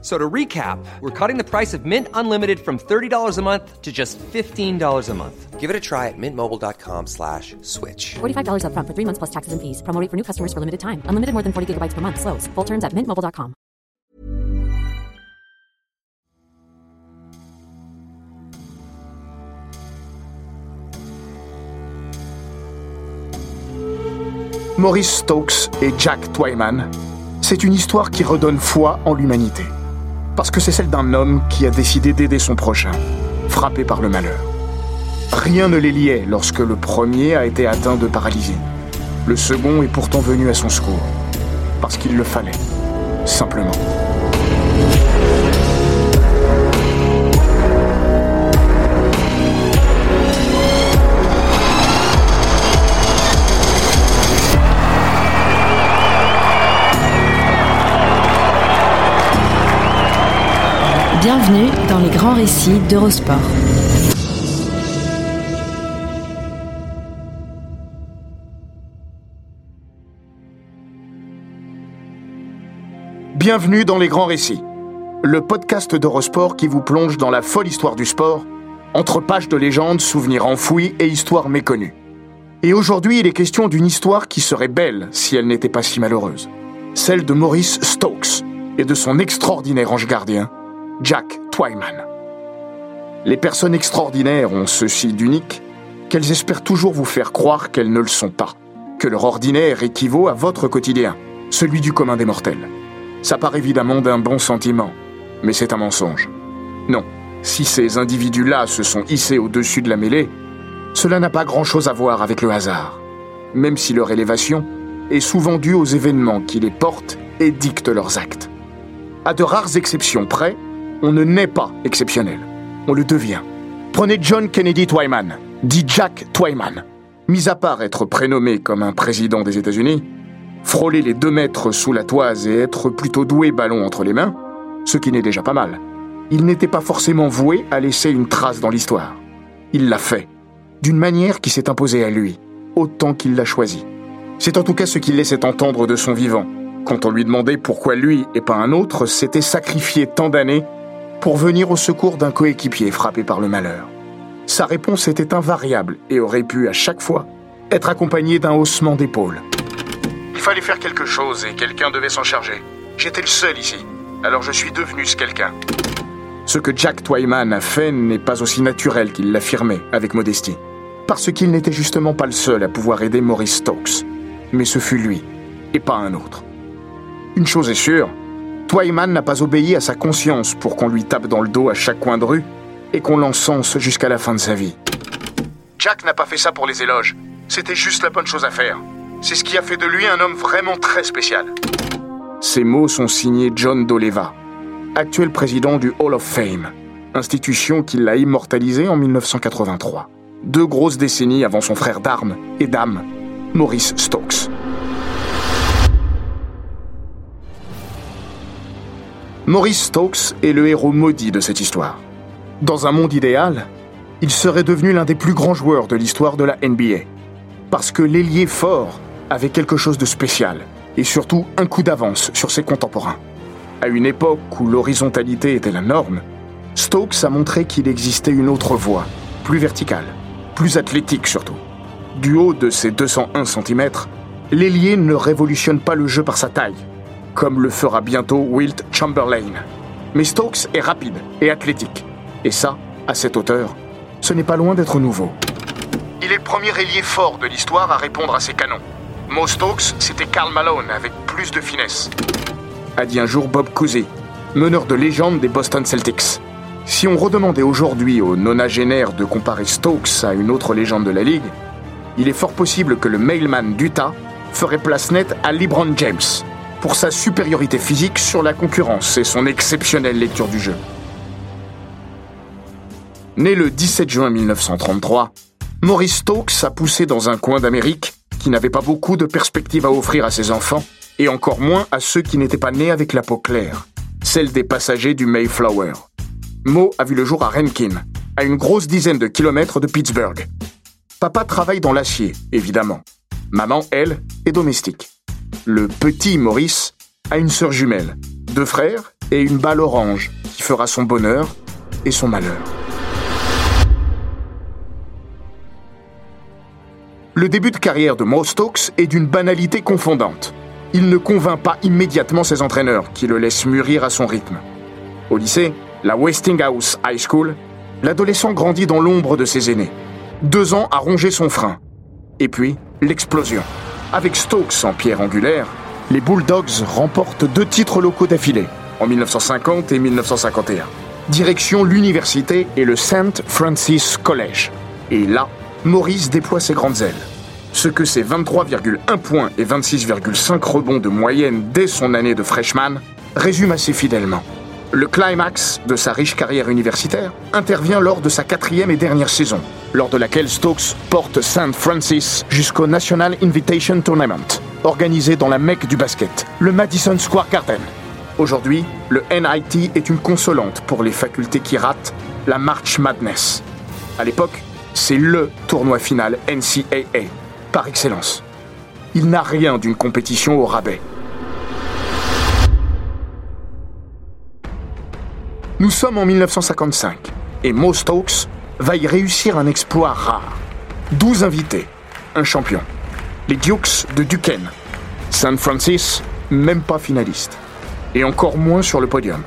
So to recap, we're cutting the price of Mint Unlimited from $30 a month to just $15 a month. Give it a try at mintmobile.com slash switch. $45 upfront for three months plus taxes and fees. Promo rate for new customers for limited time. Unlimited more than 40 gigabytes per month. Slows. Full terms at mintmobile.com. Maurice Stokes et Jack Twyman, c'est une histoire qui redonne foi en l'humanité. Parce que c'est celle d'un homme qui a décidé d'aider son prochain, frappé par le malheur. Rien ne les liait lorsque le premier a été atteint de paralysie. Le second est pourtant venu à son secours. Parce qu'il le fallait. Simplement. Bienvenue dans les grands récits d'Eurosport. Bienvenue dans Les Grands Récits, le podcast d'Eurosport qui vous plonge dans la folle histoire du sport, entre pages de légendes, souvenirs enfouis et histoires méconnues. Et aujourd'hui, il est question d'une histoire qui serait belle si elle n'était pas si malheureuse. Celle de Maurice Stokes et de son extraordinaire ange gardien, Jack Twyman. Les personnes extraordinaires ont ceci d'unique qu'elles espèrent toujours vous faire croire qu'elles ne le sont pas, que leur ordinaire équivaut à votre quotidien, celui du commun des mortels. Ça part évidemment d'un bon sentiment, mais c'est un mensonge. Non, si ces individus-là se sont hissés au-dessus de la mêlée, cela n'a pas grand-chose à voir avec le hasard, même si leur élévation est souvent due aux événements qui les portent et dictent leurs actes. À de rares exceptions près, on ne naît pas exceptionnel, on le devient. Prenez John Kennedy Twyman, dit Jack Twyman. Mis à part être prénommé comme un président des États-Unis, frôler les deux mètres sous la toise et être plutôt doué ballon entre les mains, ce qui n'est déjà pas mal. Il n'était pas forcément voué à laisser une trace dans l'histoire. Il l'a fait, d'une manière qui s'est imposée à lui, autant qu'il l'a choisi. C'est en tout cas ce qu'il laissait entendre de son vivant, quand on lui demandait pourquoi lui et pas un autre s'était sacrifié tant d'années pour venir au secours d'un coéquipier frappé par le malheur. Sa réponse était invariable et aurait pu, à chaque fois, être accompagnée d'un haussement d'épaule. Il fallait faire quelque chose et quelqu'un devait s'en charger. J'étais le seul ici, alors je suis devenu ce quelqu'un. Ce que Jack Twyman a fait n'est pas aussi naturel qu'il l'affirmait avec modestie. Parce qu'il n'était justement pas le seul à pouvoir aider Maurice Stokes. Mais ce fut lui, et pas un autre. Une chose est sûre, Twyman n'a pas obéi à sa conscience pour qu'on lui tape dans le dos à chaque coin de rue et qu'on l'encense jusqu'à la fin de sa vie. Jack n'a pas fait ça pour les éloges. C'était juste la bonne chose à faire. C'est ce qui a fait de lui un homme vraiment très spécial. Ces mots sont signés John Doleva, actuel président du Hall of Fame, institution qui l'a immortalisé en 1983, deux grosses décennies avant son frère d'armes et d'âme, Maurice Stokes. Maurice Stokes est le héros maudit de cette histoire. Dans un monde idéal, il serait devenu l'un des plus grands joueurs de l'histoire de la NBA. Parce que l'ailier fort avait quelque chose de spécial, et surtout un coup d'avance sur ses contemporains. À une époque où l'horizontalité était la norme, Stokes a montré qu'il existait une autre voie, plus verticale, plus athlétique surtout. Du haut de ses 201 cm, l'ailier ne révolutionne pas le jeu par sa taille, comme le fera bientôt Wilt Chamberlain. Mais Stokes est rapide et athlétique. Et ça, à cette hauteur, ce n'est pas loin d'être nouveau. Il est le premier ailier fort de l'histoire à répondre à ses canons. Mo Stokes, c'était Karl Malone avec plus de finesse. A dit un jour Bob Cousy, meneur de légende des Boston Celtics. Si on redemandait aujourd'hui aux nonagénaires de comparer Stokes à une autre légende de la Ligue, il est fort possible que le mailman d'Utah ferait place nette à LeBron James, pour sa supériorité physique sur la concurrence et son exceptionnelle lecture du jeu. Né le 17 juin 1933, Maurice Stokes a poussé dans un coin d'Amérique qui n'avait pas beaucoup de perspectives à offrir à ses enfants et encore moins à ceux qui n'étaient pas nés avec la peau claire, celle des passagers du Mayflower. Mo a vu le jour à Rankin, à une grosse dizaine de kilomètres de Pittsburgh. Papa travaille dans l'acier, évidemment. Maman, elle, est domestique. Le petit Maurice a une sœur jumelle, deux frères et une balle orange qui fera son bonheur et son malheur. Le début de carrière de Mo Stokes est d'une banalité confondante. Il ne convainc pas immédiatement ses entraîneurs, qui le laissent mûrir à son rythme. Au lycée, la Westinghouse High School, l'adolescent grandit dans l'ombre de ses aînés. Deux ans à ronger son frein. Et puis, l'explosion. Avec Stokes en pierre angulaire, les Bulldogs remportent deux titres locaux d'affilée, en 1950 et 1951. Direction l'université et le St. Francis College. Et là, Maurice déploie ses grandes ailes. Ce que ses 23,1 points et 26,5 rebonds de moyenne dès son année de freshman résume assez fidèlement. Le climax de sa riche carrière universitaire intervient lors de sa quatrième et dernière saison, lors de laquelle Stokes porte St. Francis jusqu'au National Invitation Tournament, organisé dans la mecque du basket, le Madison Square Garden. Aujourd'hui, le NIT est une consolante pour les facultés qui ratent la March Madness. À l'époque, c'est LE tournoi final NCAA, par excellence. Il n'a rien d'une compétition au rabais. Nous sommes en 1955 et Mo Stokes va y réussir un exploit rare. 12 invités, un champion. Les Dukes de Duquesne. San Francis, même pas finaliste. Et encore moins sur le podium.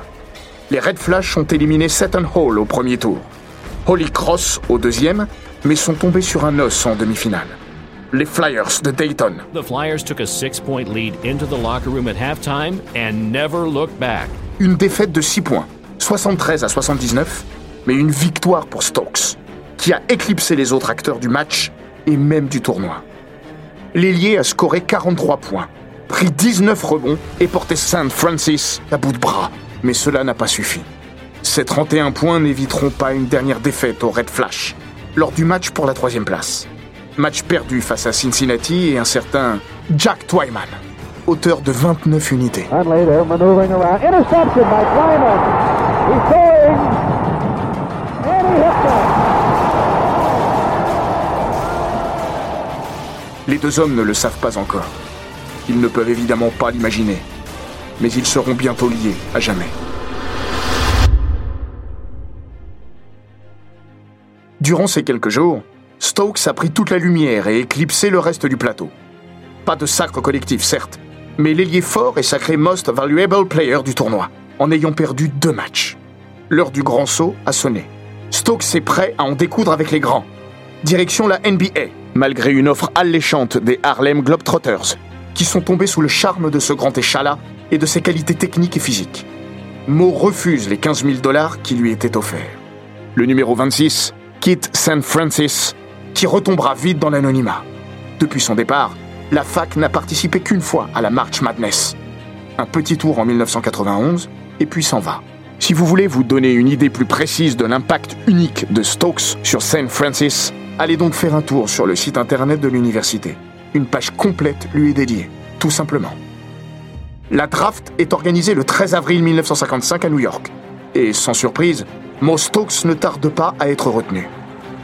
Les Red Flash ont éliminé Seton Hall au premier tour. Holy Cross au deuxième, mais sont tombés sur un os en demi-finale. Les Flyers de Dayton. The Flyers took a six point lead into the locker room at halftime and never looked back. Une défaite de 6 points, 73 à 79, mais une victoire pour Stokes, qui a éclipsé les autres acteurs du match et même du tournoi. L'ailier a scoré 43 points, pris 19 rebonds et porté St. Francis à bout de bras, mais cela n'a pas suffi. Ces 31 points n'éviteront pas une dernière défaite au Red Flash, lors du match pour la troisième place. Match perdu face à Cincinnati et un certain Jack Twyman, auteur de 29 unités. Les deux hommes ne le savent pas encore. Ils ne peuvent évidemment pas l'imaginer. Mais ils seront bientôt liés à jamais. Durant ces quelques jours, Stokes a pris toute la lumière et éclipsé le reste du plateau. Pas de sacre collectif, certes, mais l'ailier fort est sacré Most Valuable Player du tournoi, en ayant perdu deux matchs. L'heure du grand saut a sonné. Stokes est prêt à en découdre avec les grands. Direction la NBA, malgré une offre alléchante des Harlem Globetrotters, qui sont tombés sous le charme de ce grand échalas et de ses qualités techniques et physiques. Mo refuse les 15 000 dollars qui lui étaient offerts. Le numéro 26 quitte St. Francis, qui retombera vite dans l'anonymat. Depuis son départ, la fac n'a participé qu'une fois à la March Madness. Un petit tour en 1991, et puis s'en va. Si vous voulez vous donner une idée plus précise de l'impact unique de Stokes sur St. Francis, allez donc faire un tour sur le site internet de l'université. Une page complète lui est dédiée, tout simplement. La draft est organisée le 13 avril 1955 à New York. Et sans surprise, Mo Stokes ne tarde pas à être retenu.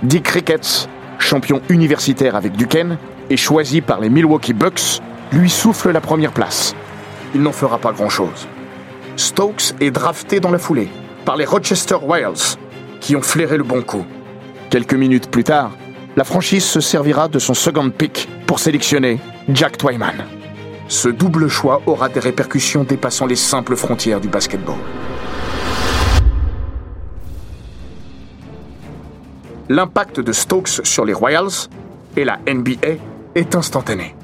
Dick Ricketts, champion universitaire avec Duquesne, et choisi par les Milwaukee Bucks, lui souffle la première place. Il n'en fera pas grand-chose. Stokes est drafté dans la foulée par les Rochester Whales, qui ont flairé le bon coup. Quelques minutes plus tard, la franchise se servira de son second pick pour sélectionner Jack Twyman. Ce double choix aura des répercussions dépassant les simples frontières du basketball. L'impact de Stokes sur les Royals et la NBA est instantané.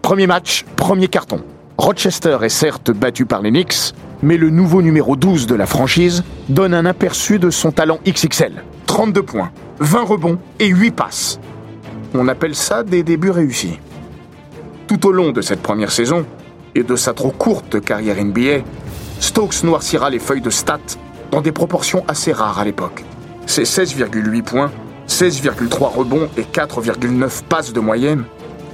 Premier match, premier carton. Rochester est certes battu par les Knicks, mais le nouveau numéro 12 de la franchise donne un aperçu de son talent XXL. 32 points, 20 rebonds et 8 passes. On appelle ça des débuts réussis. Tout au long de cette première saison, et de sa trop courte carrière NBA, Stokes noircira les feuilles de stats dans des proportions assez rares à l'époque. Ses 16,8 points, 16,3 rebonds et 4,9 passes de moyenne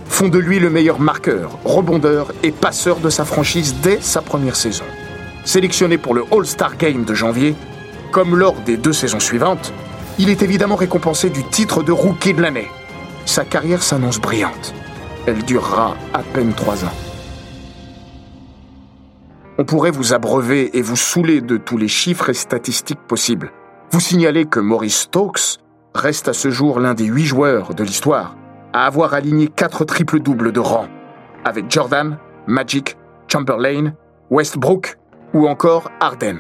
font de lui le meilleur marqueur, rebondeur et passeur de sa franchise dès sa première saison. Sélectionné pour le All-Star Game de janvier, comme lors des deux saisons suivantes, il est évidemment récompensé du titre de rookie de l'année. Sa carrière s'annonce brillante. Elle durera à peine trois ans. On pourrait vous abreuver et vous saouler de tous les chiffres et statistiques possibles. Vous signaler que Maurice Stokes reste à ce jour l'un des huit joueurs de l'histoire à avoir aligné quatre triples-doubles de rang, avec Jordan, Magic, Chamberlain, Westbrook ou encore Harden.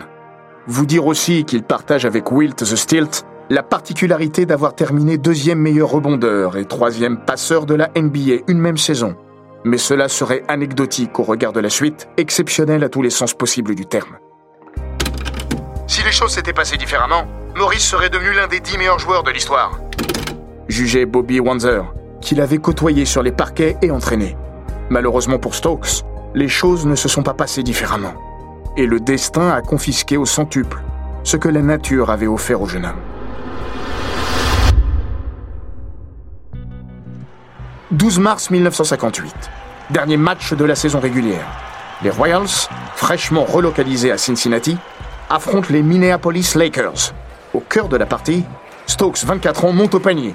Vous dire aussi qu'il partage avec Wilt the Stilt la particularité d'avoir terminé deuxième meilleur rebondeur et troisième passeur de la NBA une même saison. Mais cela serait anecdotique au regard de la suite, exceptionnel à tous les sens possibles du terme. Si les choses s'étaient passées différemment, Maurice serait devenu l'un des dix meilleurs joueurs de l'histoire. Jugeait Bobby Wanzer, qu'il avait côtoyé sur les parquets et entraîné. Malheureusement pour Stokes, les choses ne se sont pas passées différemment. Et le destin a confisqué au centuple ce que la nature avait offert au jeune homme. 12 mars 1958, dernier match de la saison régulière. Les Royals, fraîchement relocalisés à Cincinnati, affrontent les Minneapolis Lakers. Au cœur de la partie, Stokes, 24 ans, monte au panier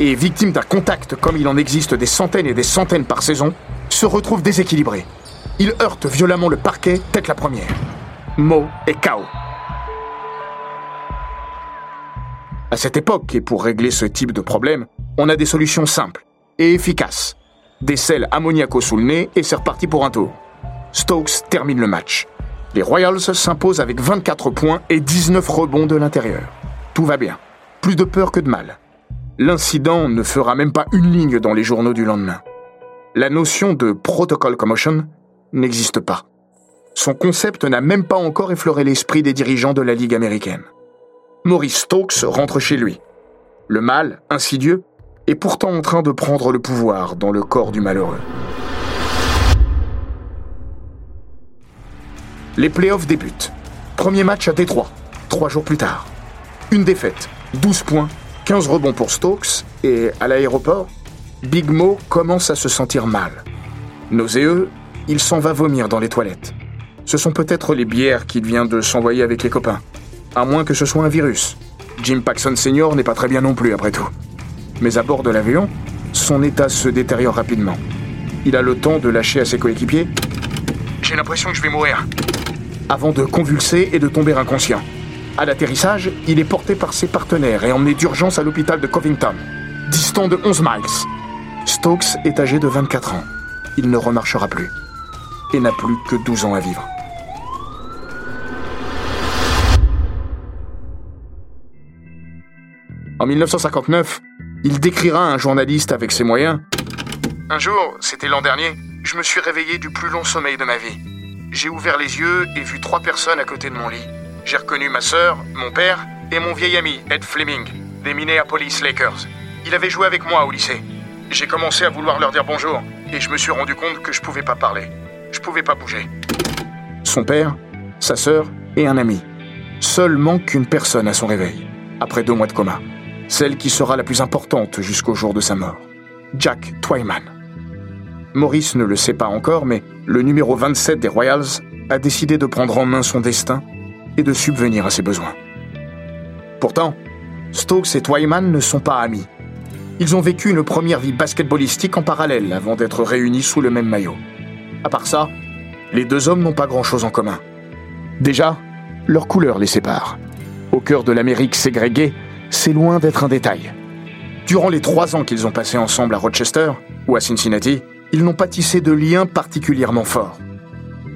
et, victime d'un contact comme il en existe des centaines et des centaines par saison, se retrouve déséquilibré. Il heurte violemment le parquet, tête la première. Mo est KO. À cette époque, et pour régler ce type de problème, on a des solutions simples et efficaces. Des sels ammoniaco sous le nez et c'est reparti pour un tour. Stokes termine le match. Les Royals s'imposent avec 24 points et 19 rebonds de l'intérieur. Tout va bien. Plus de peur que de mal. L'incident ne fera même pas une ligne dans les journaux du lendemain. La notion de protocol commotion n'existe pas. Son concept n'a même pas encore effleuré l'esprit des dirigeants de la Ligue américaine. Maurice Stokes rentre chez lui. Le mal, insidieux, est pourtant en train de prendre le pouvoir dans le corps du malheureux. Les playoffs débutent. Premier match à Détroit, trois jours plus tard. Une défaite, 12 points, 15 rebonds pour Stokes, et à l'aéroport, Big Mo commence à se sentir mal. Nauséeux, il s'en va vomir dans les toilettes. Ce sont peut-être les bières qu'il vient de s'envoyer avec les copains. À moins que ce soit un virus. Jim Paxson Senior n'est pas très bien non plus, après tout. Mais à bord de l'avion, son état se détériore rapidement. Il a le temps de lâcher à ses coéquipiers J'ai l'impression que je vais mourir. Avant de convulser et de tomber inconscient. À l'atterrissage, il est porté par ses partenaires et emmené d'urgence à l'hôpital de Covington, distant de 11 miles. Stokes est âgé de 24 ans. Il ne remarchera plus et n'a plus que 12 ans à vivre. En 1959, il décrira un journaliste avec ses moyens Un jour, c'était l'an dernier, je me suis réveillé du plus long sommeil de ma vie. J'ai ouvert les yeux et vu trois personnes à côté de mon lit. J'ai reconnu ma sœur, mon père et mon vieil ami, Ed Fleming, des Minneapolis Lakers. Il avait joué avec moi au lycée. J'ai commencé à vouloir leur dire bonjour et je me suis rendu compte que je pouvais pas parler. Je pouvais pas bouger. Son père, sa sœur et un ami. Seul manque une personne à son réveil, après deux mois de coma. Celle qui sera la plus importante jusqu'au jour de sa mort. Jack Twyman. Maurice ne le sait pas encore, mais le numéro 27 des Royals a décidé de prendre en main son destin et de subvenir à ses besoins. Pourtant, Stokes et Twyman ne sont pas amis. Ils ont vécu une première vie basketballistique en parallèle avant d'être réunis sous le même maillot. À part ça, les deux hommes n'ont pas grand-chose en commun. Déjà, leur couleur les sépare. Au cœur de l'Amérique ségrégée, c'est loin d'être un détail. Durant les trois ans qu'ils ont passés ensemble à Rochester ou à Cincinnati, ils n'ont pas tissé de liens particulièrement forts.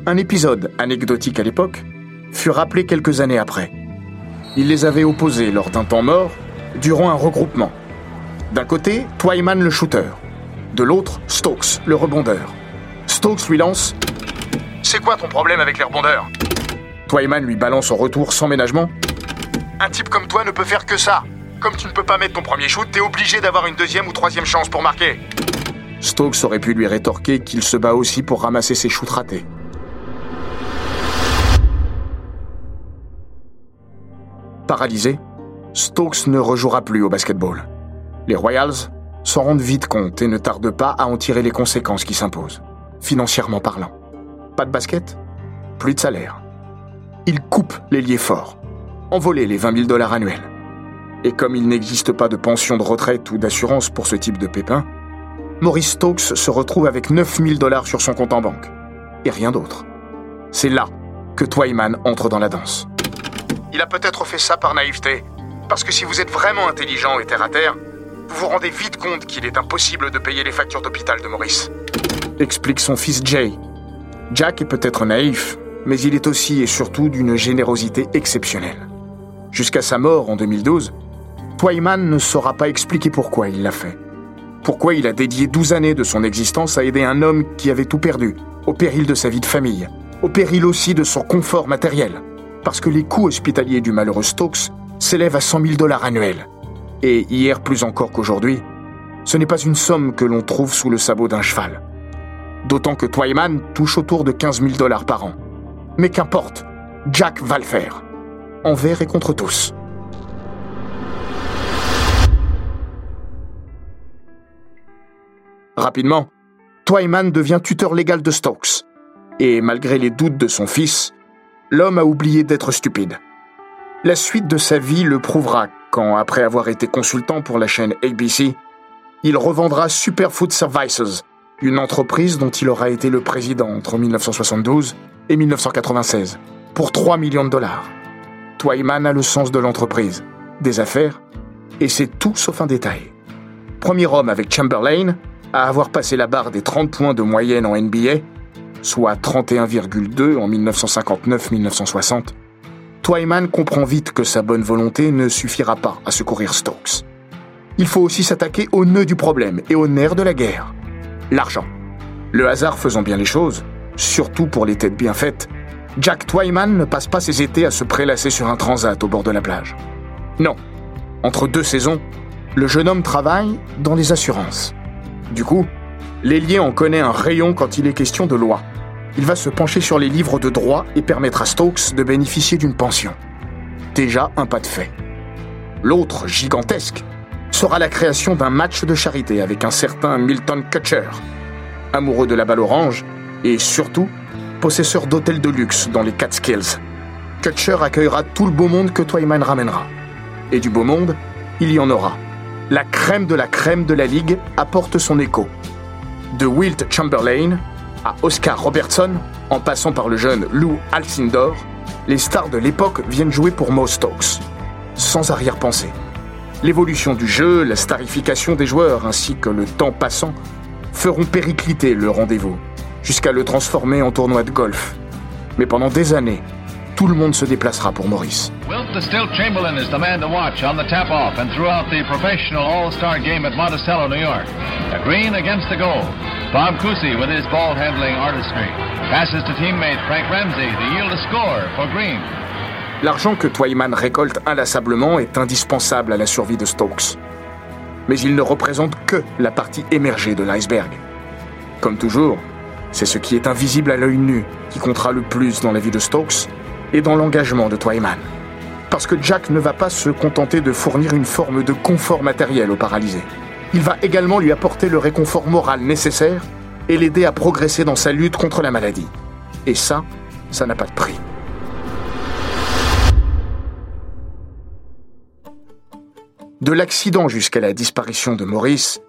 Un épisode anecdotique à l'époque fut rappelé quelques années après. Il les avait opposés lors d'un temps mort, durant un regroupement. D'un côté, Twyman le shooter. De l'autre, Stokes, le rebondeur. Stokes lui lance C'est quoi ton problème avec les rebondeurs? Twyman lui balance en retour sans ménagement Un type comme toi ne peut faire que ça. Comme tu ne peux pas mettre ton premier shoot, t'es obligé d'avoir une deuxième ou troisième chance pour marquer. Stokes aurait pu lui rétorquer qu'il se bat aussi pour ramasser ses shoots ratés. Paralysé, Stokes ne rejouera plus au basketball. Les Royals s'en rendent vite compte et ne tardent pas à en tirer les conséquences qui s'imposent, financièrement parlant. Pas de basket Plus de salaire. Ils coupent les liés forts, envoler les 20 000 dollars annuels. Et comme il n'existe pas de pension de retraite ou d'assurance pour ce type de pépin, Maurice Stokes se retrouve avec 9 000 dollars sur son compte en banque. Et rien d'autre. C'est là que Twyman entre dans la danse. Il a peut-être fait ça par naïveté, parce que si vous êtes vraiment intelligent et terre à terre, vous vous rendez vite compte qu'il est impossible de payer les factures d'hôpital de Maurice. Explique son fils Jay. Jack est peut-être naïf, mais il est aussi et surtout d'une générosité exceptionnelle. Jusqu'à sa mort en 2012, Twyman ne saura pas expliquer pourquoi il l'a fait. Pourquoi il a dédié 12 années de son existence à aider un homme qui avait tout perdu, au péril de sa vie de famille, au péril aussi de son confort matériel. Parce que les coûts hospitaliers du malheureux Stokes s'élèvent à 100 000 dollars annuels. Et hier plus encore qu'aujourd'hui, ce n'est pas une somme que l'on trouve sous le sabot d'un cheval. D'autant que Twyman touche autour de 15 000 dollars par an. Mais qu'importe, Jack va le faire. Envers et contre tous. Rapidement, Twyman devient tuteur légal de Stokes. Et malgré les doutes de son fils, l'homme a oublié d'être stupide. La suite de sa vie le prouvera quand, après avoir été consultant pour la chaîne ABC, il revendra Superfood Services, une entreprise dont il aura été le président entre 1972 et 1996, pour 3 millions de dollars. Twyman a le sens de l'entreprise, des affaires, et c'est tout sauf un détail. Premier homme avec Chamberlain à avoir passé la barre des 30 points de moyenne en NBA, soit 31,2 en 1959-1960, Twyman comprend vite que sa bonne volonté ne suffira pas à secourir Stokes. Il faut aussi s'attaquer au nœud du problème et au nerf de la guerre, l'argent. Le hasard faisant bien les choses, surtout pour les têtes bien faites, Jack Twyman ne passe pas ses étés à se prélasser sur un transat au bord de la plage. Non, entre deux saisons, le jeune homme travaille dans les assurances. Du coup, l'ailier en connaît un rayon quand il est question de loi. Il va se pencher sur les livres de droit et permettre à Stokes de bénéficier d'une pension. Déjà un pas de fait. L'autre, gigantesque, sera la création d'un match de charité avec un certain Milton Kutcher, amoureux de la balle orange et surtout possesseur d'hôtels de luxe dans les Catskills. Kutcher accueillera tout le beau monde que Twyman ramènera. Et du beau monde, il y en aura. La crème de la crème de la ligue apporte son écho. De Wilt Chamberlain à Oscar Robertson, en passant par le jeune Lou Alcindor, les stars de l'époque viennent jouer pour Mo Stokes, sans arrière-pensée. L'évolution du jeu, la starification des joueurs ainsi que le temps passant feront péricliter le rendez-vous, jusqu'à le transformer en tournoi de golf. Mais pendant des années, tout le monde se déplacera pour Maurice. Wilt the Stilt Chamberlain is the man to watch on the tap off and throughout the professional All Star game at Monticello, New York. A green against the goal. Bob Cousy with his ball handling artistry. Passes to teammate Frank Ramsey to yield a score for Green. L'argent que Twyman récolte inlassablement est indispensable à la survie de Stokes. Mais il ne représente que la partie émergée de l'iceberg. Comme toujours, c'est ce qui est invisible à l'œil nu qui comptera le plus dans la vie de Stokes et dans l'engagement de Twyman. Parce que Jack ne va pas se contenter de fournir une forme de confort matériel au paralysé. Il va également lui apporter le réconfort moral nécessaire et l'aider à progresser dans sa lutte contre la maladie. Et ça, ça n'a pas de prix. De l'accident jusqu'à la disparition de Maurice,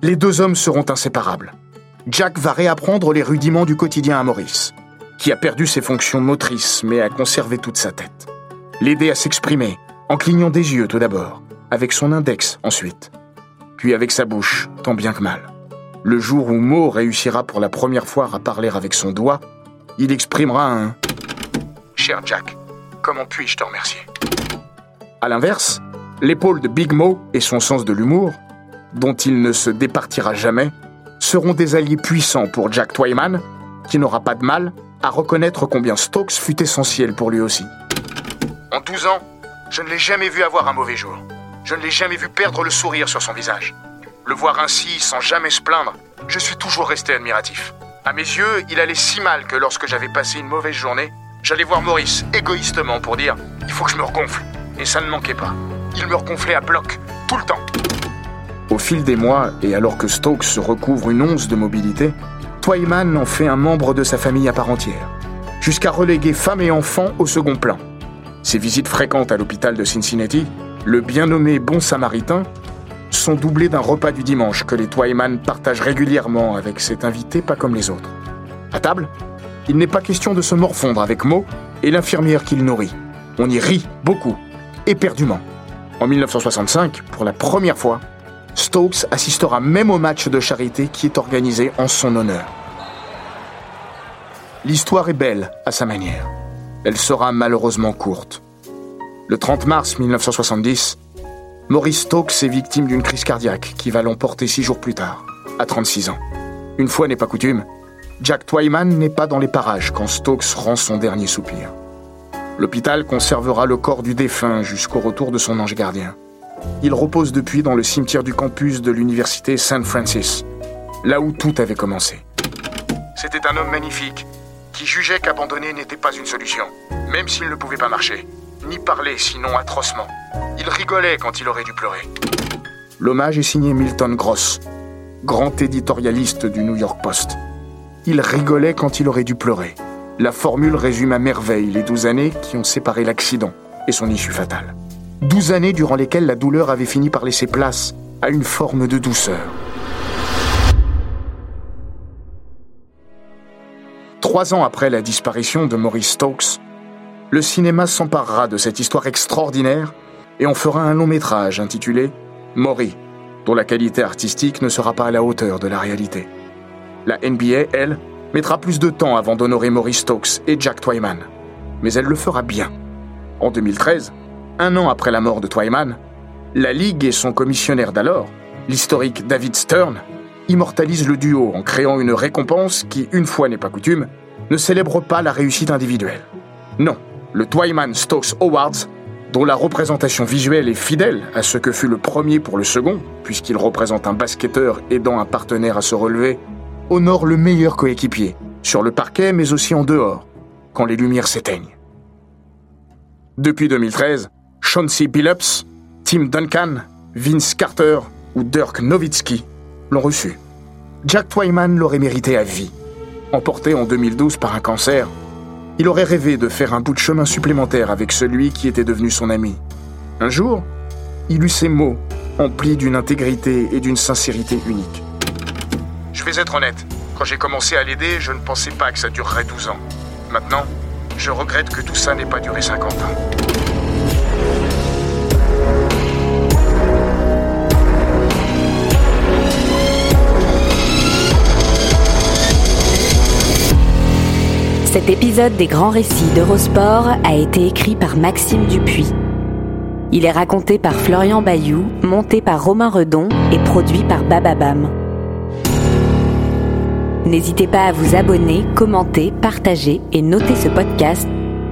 les deux hommes seront inséparables. Jack va réapprendre les rudiments du quotidien à Maurice, qui a perdu ses fonctions motrices mais a conservé toute sa tête. L'aider à s'exprimer, en clignant des yeux tout d'abord, avec son index ensuite, puis avec sa bouche, tant bien que mal. Le jour où Mo réussira pour la première fois à parler avec son doigt, il exprimera un Cher Jack, comment puis-je te remercier? À l'inverse, l'épaule de Big Mo et son sens de l'humour, dont il ne se départira jamais, seront des alliés puissants pour Jack Twyman, qui n'aura pas de mal à reconnaître combien Stokes fut essentiel pour lui aussi. En 12 ans, je ne l'ai jamais vu avoir un mauvais jour. Je ne l'ai jamais vu perdre le sourire sur son visage. Le voir ainsi, sans jamais se plaindre, je suis toujours resté admiratif. À mes yeux, il allait si mal que lorsque j'avais passé une mauvaise journée, j'allais voir Maurice égoïstement pour dire Il faut que je me regonfle. Et ça ne manquait pas. Il me regonflait à bloc, tout le temps. Au fil des mois, et alors que Stokes recouvre une once de mobilité, Twyman en fait un membre de sa famille à part entière, jusqu'à reléguer femme et enfants au second plan. Ses visites fréquentes à l'hôpital de Cincinnati, le bien nommé Bon Samaritain, sont doublées d'un repas du dimanche que les Twyman partagent régulièrement avec cet invité pas comme les autres. À table, il n'est pas question de se morfondre avec Mo et l'infirmière qu'il nourrit. On y rit beaucoup, éperdument. En 1965, pour la première fois, Stokes assistera même au match de charité qui est organisé en son honneur. L'histoire est belle à sa manière. Elle sera malheureusement courte. Le 30 mars 1970, Maurice Stokes est victime d'une crise cardiaque qui va l'emporter six jours plus tard, à 36 ans. Une fois n'est pas coutume, Jack Twyman n'est pas dans les parages quand Stokes rend son dernier soupir. L'hôpital conservera le corps du défunt jusqu'au retour de son ange gardien. Il repose depuis dans le cimetière du campus de l'université St. Francis, là où tout avait commencé. C'était un homme magnifique, qui jugeait qu'abandonner n'était pas une solution, même s'il ne pouvait pas marcher, ni parler sinon atrocement. Il rigolait quand il aurait dû pleurer. L'hommage est signé Milton Gross, grand éditorialiste du New York Post. Il rigolait quand il aurait dû pleurer. La formule résume à merveille les douze années qui ont séparé l'accident et son issue fatale. Douze années durant lesquelles la douleur avait fini par laisser place à une forme de douceur. Trois ans après la disparition de Maurice Stokes, le cinéma s'emparera de cette histoire extraordinaire et en fera un long métrage intitulé Maury, dont la qualité artistique ne sera pas à la hauteur de la réalité. La NBA, elle, mettra plus de temps avant d'honorer Maurice Stokes et Jack Twyman, mais elle le fera bien. En 2013, un an après la mort de Twyman, la Ligue et son commissionnaire d'alors, l'historique David Stern, immortalisent le duo en créant une récompense qui, une fois n'est pas coutume, ne célèbre pas la réussite individuelle. Non, le Twyman Stokes Awards, dont la représentation visuelle est fidèle à ce que fut le premier pour le second, puisqu'il représente un basketteur aidant un partenaire à se relever, honore le meilleur coéquipier, sur le parquet mais aussi en dehors, quand les lumières s'éteignent. Depuis 2013, Chauncey Billups, Tim Duncan, Vince Carter ou Dirk Nowitzki l'ont reçu. Jack Twyman l'aurait mérité à vie. Emporté en 2012 par un cancer, il aurait rêvé de faire un bout de chemin supplémentaire avec celui qui était devenu son ami. Un jour, il eut ces mots, emplis d'une intégrité et d'une sincérité unique. Je vais être honnête, quand j'ai commencé à l'aider, je ne pensais pas que ça durerait 12 ans. Maintenant, je regrette que tout ça n'ait pas duré 50 ans. Cet épisode des grands récits d'Eurosport a été écrit par Maxime Dupuis. Il est raconté par Florian Bayou, monté par Romain Redon et produit par Bababam. N'hésitez pas à vous abonner, commenter, partager et noter ce podcast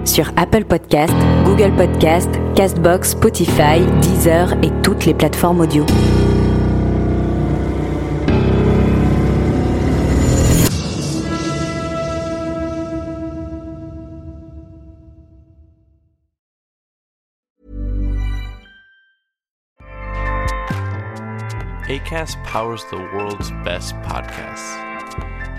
sur Apple Podcast, Google Podcast, Castbox, Spotify, Deezer et toutes les plateformes audio. ACAST powers the world's best podcasts.